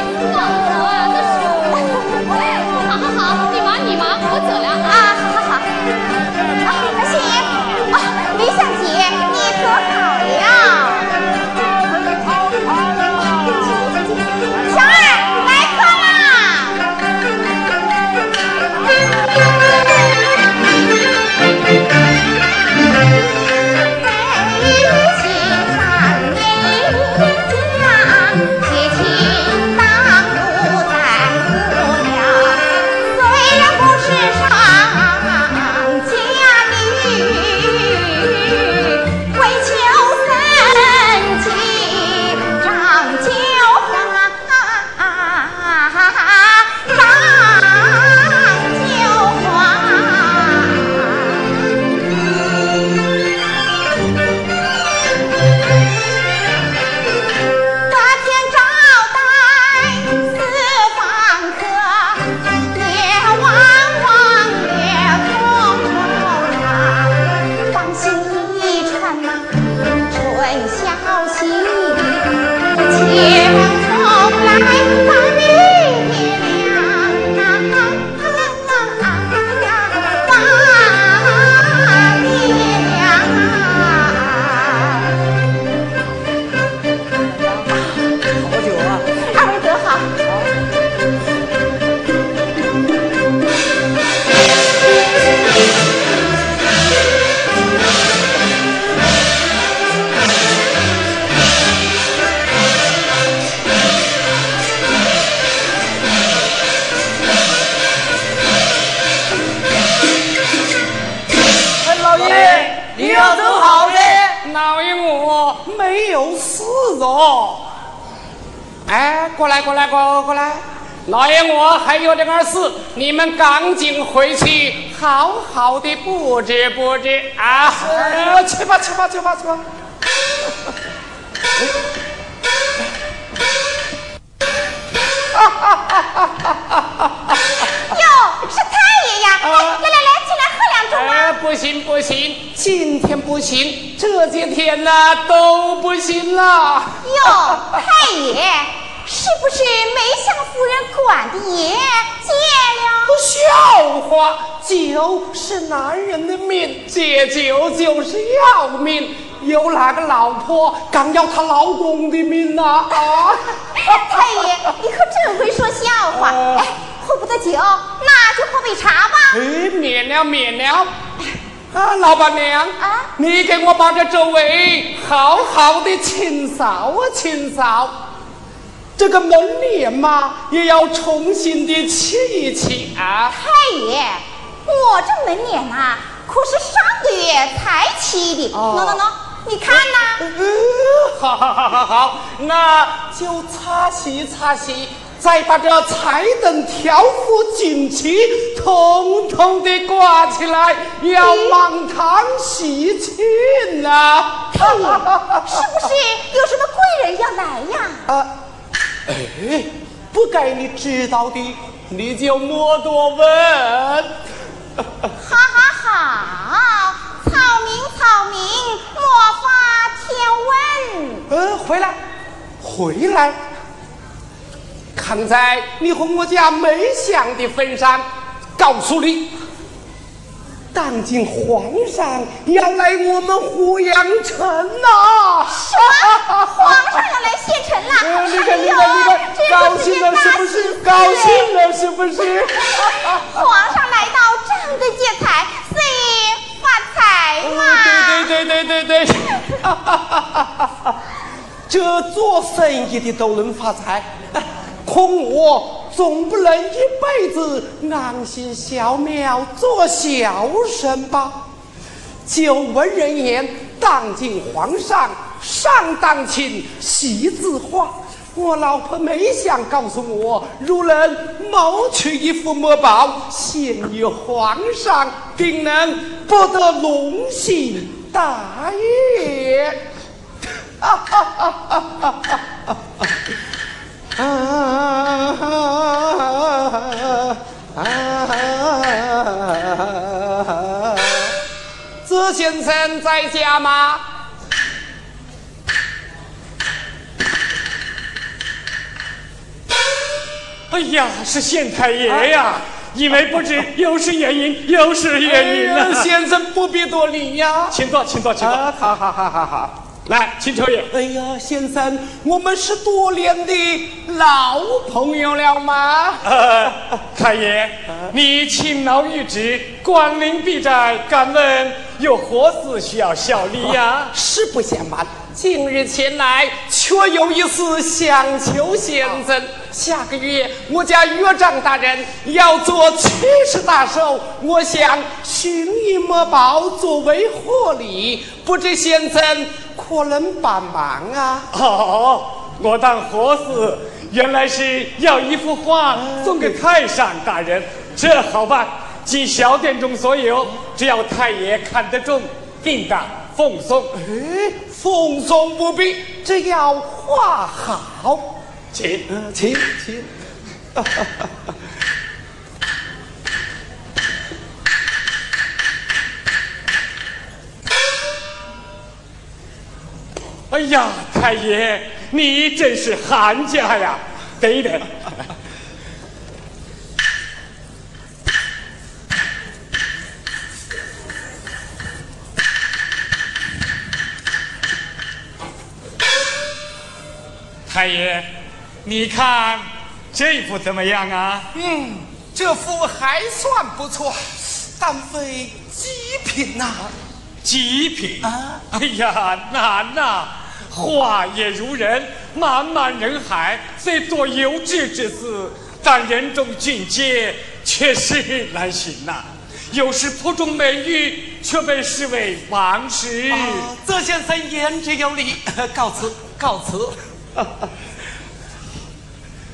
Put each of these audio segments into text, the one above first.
Thank you. 你们赶紧回去，好好的布置布置啊！去吧去吧去吧去吧！哈哈哈哈哈哈！哟，是太爷呀！来来来，进来喝两盅啊！不行不行，今天不行，这些天呢都不行了。哟，太爷。是不是没向夫人管的爷戒了笑话酒是男人的命戒酒就是要命。有哪个老婆敢要她老公的命呢啊 太爷你可真会说笑话哎喝不得酒那就喝杯茶吧哎免了免了。啊老板娘啊你给我把这周围好好的清扫啊清扫。这个门帘嘛，也要重新的漆一漆啊。太爷，我这门帘呐，可是上个月才漆的。喏喏喏，你看呐。嗯，好好好好好，那就擦洗擦洗。再把这彩灯、条幅、锦旗统统的挂起来，要满堂喜庆呐！太爷，是不是有什么贵人要来呀？啊，哎，不该你知道的，你就莫多问。哈哈好，草民草民，莫发天问。嗯，回来，回来。看在你和我家梅香的份上，告诉你，当今皇上要来我们胡杨城呐！什么？皇上要来县城了？你看，你看，你看，高兴了是不是？高兴了是不是？皇上来到，张灯结彩，所以发财嘛！对对对对对对，这做生意的都能发财。空我总不能一辈子安心小庙做孝顺吧？久闻人言，当今皇上上当亲，喜字画。我老婆没想告诉我，如能谋取一幅墨宝，献于皇上，定能博得龙心大悦。哈哈哈哈哈哈！啊！子先生在家吗？哎呀，是县太爷呀！因为不知又是原因，又是原因了。先生不必多礼呀，请坐，请坐，请坐。好好好好好。来，请求爷。哎呀，先生，我们是多年的老朋友了吗？呃，太爷，你勤劳御职，官临必在，敢问有何事需要效力呀？实不相瞒，近日前来，确有一事想求先生。下个月我家岳丈大人要做七十大寿，我想寻一墨宝作为贺礼，不知先生。可能帮忙啊！哦，我当何事？原来是要一幅画送给太上大人，这好办，即小店中所有，只要太爷看得中，定当奉送。哎，奉送不必，只要画好，请，请，请。哎呀，太爷，你真是汉家呀！等等，太爷，你看这幅怎么样啊？嗯，这幅还算不错，但非极品呐。极品啊！哎呀，难呐！画也如人，茫茫人海，虽多有志之士，但人中俊杰却是难寻呐。有时谱中美玉，却被视为王事。泽先生言之有理，告辞，告辞。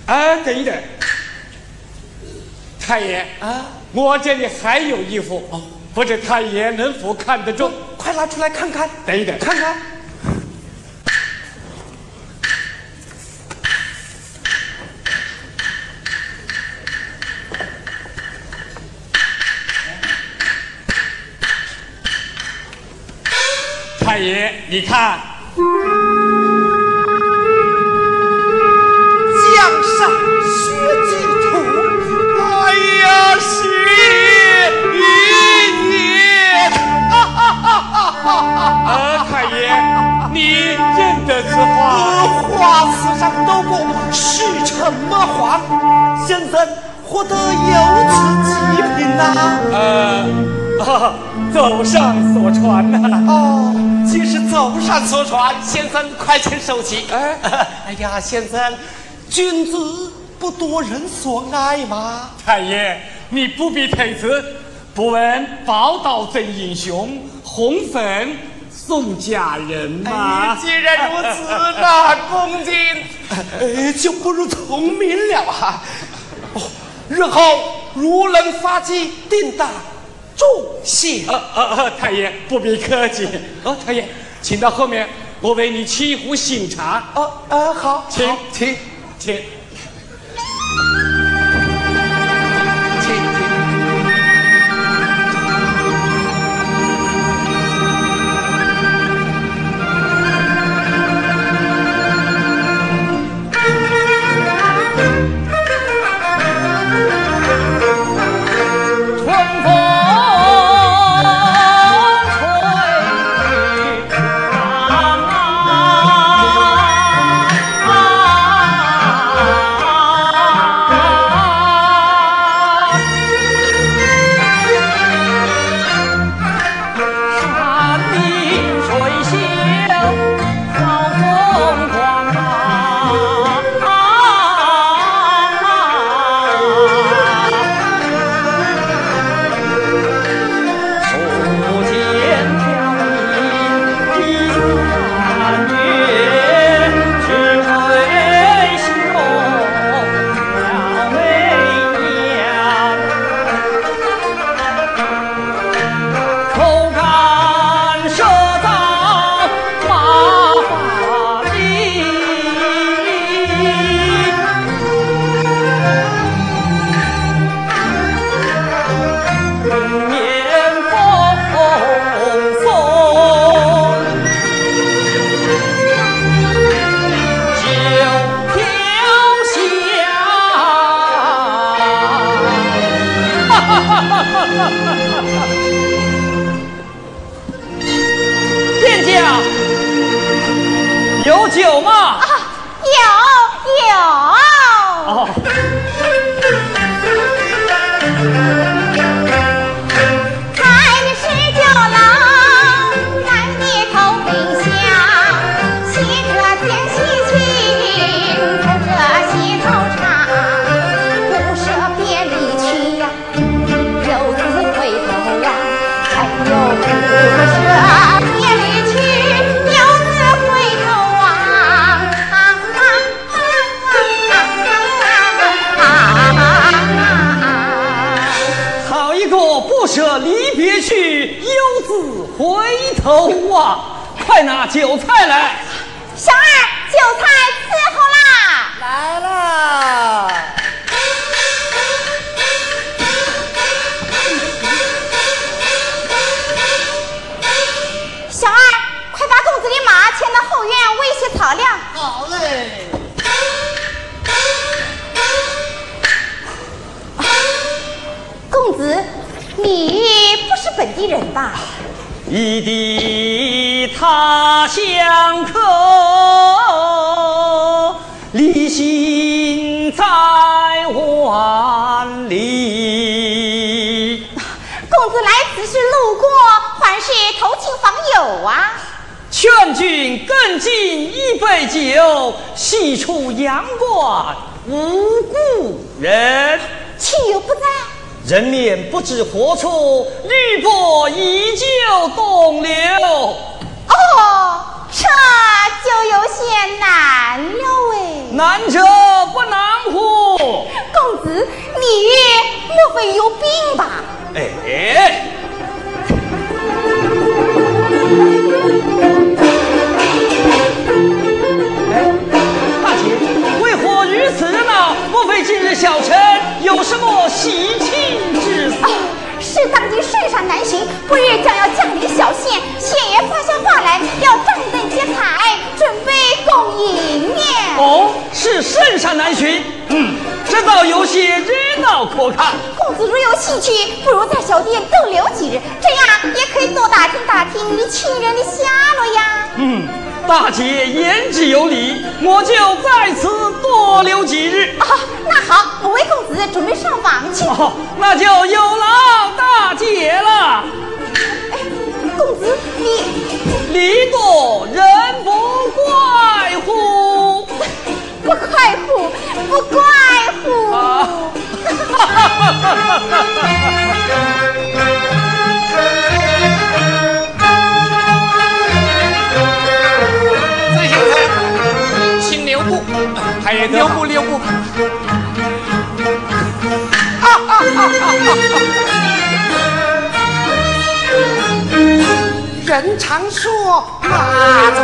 哎，等一等，太爷啊，我这里还有一幅，不知太爷能否看得中？快拿出来看看。等一等，看看。你看，江上雪几土，哎呀，谢爷！哈哈哈哈哈！呃，太爷，你认得此画？画词上都过石沉墨画，先生何得有此极品呐？呃，走上所传呐。哦，既是走上所传，先生快请受起。哎，哎呀，先生，君子不夺人所爱吗？太爷，你不必推辞。不问报道真英雄，红粉送佳人嘛。既然如此，那恭敬，哎，就不如聪明了啊。哦，日后如能发迹，定当重谢。太爷不必客气。哦，太爷，请到后面，我为你沏一壶醒茶。哦，呃，好，请请请。喂些草料。好嘞。公子，你不是本地人吧？异地他乡客，离心在万里。公子来此是路过，还是投亲访友啊？劝君更尽一杯酒，西出阳关无故人。亲友不在。人面不知何处，绿波依旧东流。哦，这就有些难了哎。难者不难乎？公子，你莫非有病吧？哎。小臣有什么喜庆之事？是当今圣上南巡，不日将要降临小县，县爷发下话来，要张灯结彩，准备恭迎呢。哦，是圣上南巡，嗯，这倒有些热闹可看。公子如有兴趣，不如在小店逗留几日，这样也可以多打听打听你亲人的下落呀。嗯。大姐言之有理，我就在此多留几日。啊，那好，我为公子准备上房去。哦，那就有劳大姐了。哎，公子，你礼多人 不怪乎？不怪乎，不怪乎。生，请留步。留步，留步。人常说马走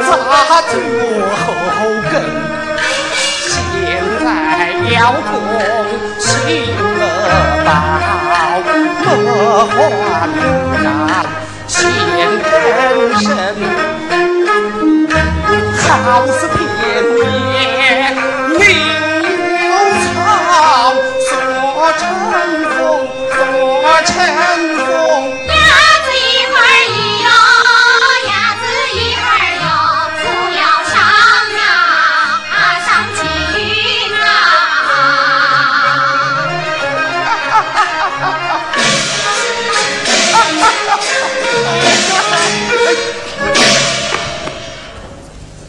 扎脚后跟。现在要攻行了宝，莫还不然先更深。好似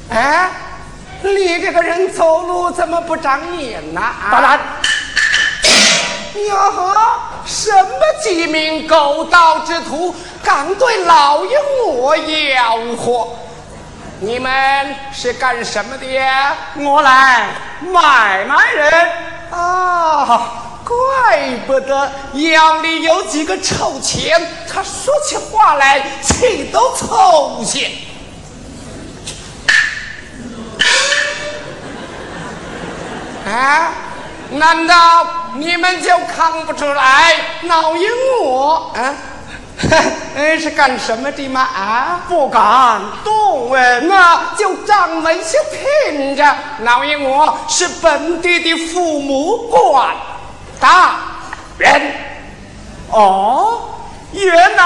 哎，你这个人走路怎么不长眼呢、啊？当然，哟呵，什么鸡鸣狗盗之徒，敢对老爷我吆喝？你们是干什么的呀？我来买卖人。啊，怪不得腰里有几个臭钱，他说起话来气都抽些。啊，难道你们就看不出来老鹰我啊？哎，是干什么的吗？啊，不敢动问。那就掌门先听着，老爷我是本地的父母官大人。哦，原来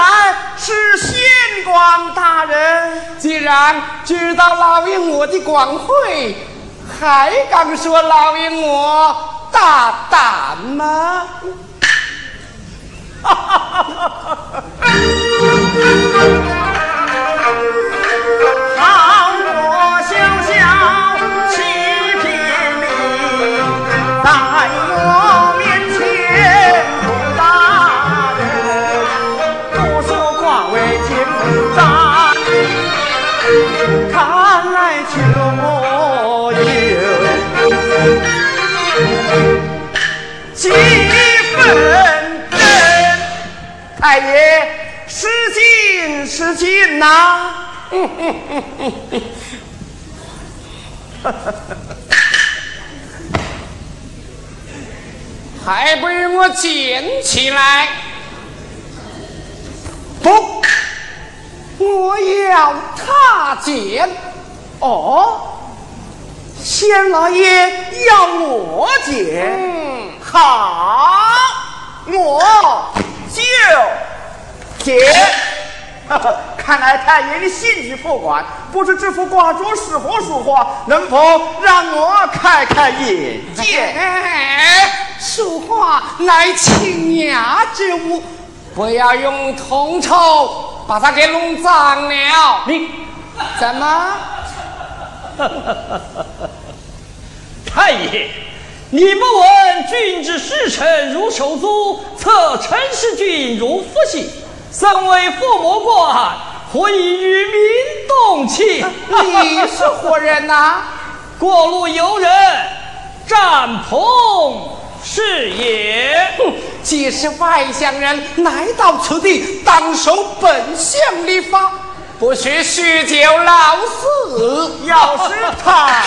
是县官大人。既然知道老爷我的官会，还敢说老爷我大胆吗？好我小小欺骗你太爷，失敬失敬呐、还不让我捡起来！不，我要他捡。哦，县老爷要我捡，嗯，好，我就捡。看来太爷的兴致不广，不知这幅挂钟是何书画，能否让我开开眼界？哎，书画乃清雅之物，不要用铜臭把它给弄脏了。你怎么？太爷，你不闻君之使臣如手足，测陈氏君如父亲，身为父母官，何以与民动气？你是何人呐、过路游人，占棚是也。哼，既是外乡人，来到此地，当守本乡礼法，不许酗酒闹事。要是他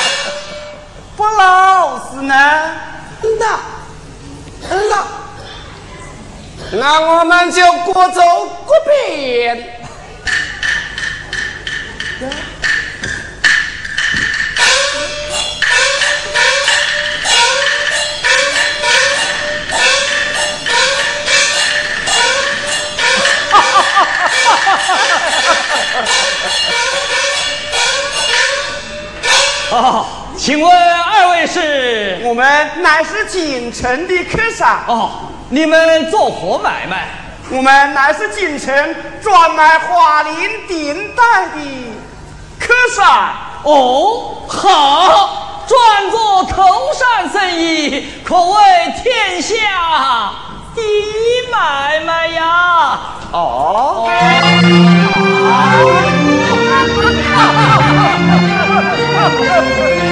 不老实呢？那那那我们就各走各边。哦，请问二位是？我们乃是京城的客商。哦，你们做活买卖？我们乃是京城专卖花林顶戴的客商哦好专做头上生意可谓天下第一买卖呀。哦。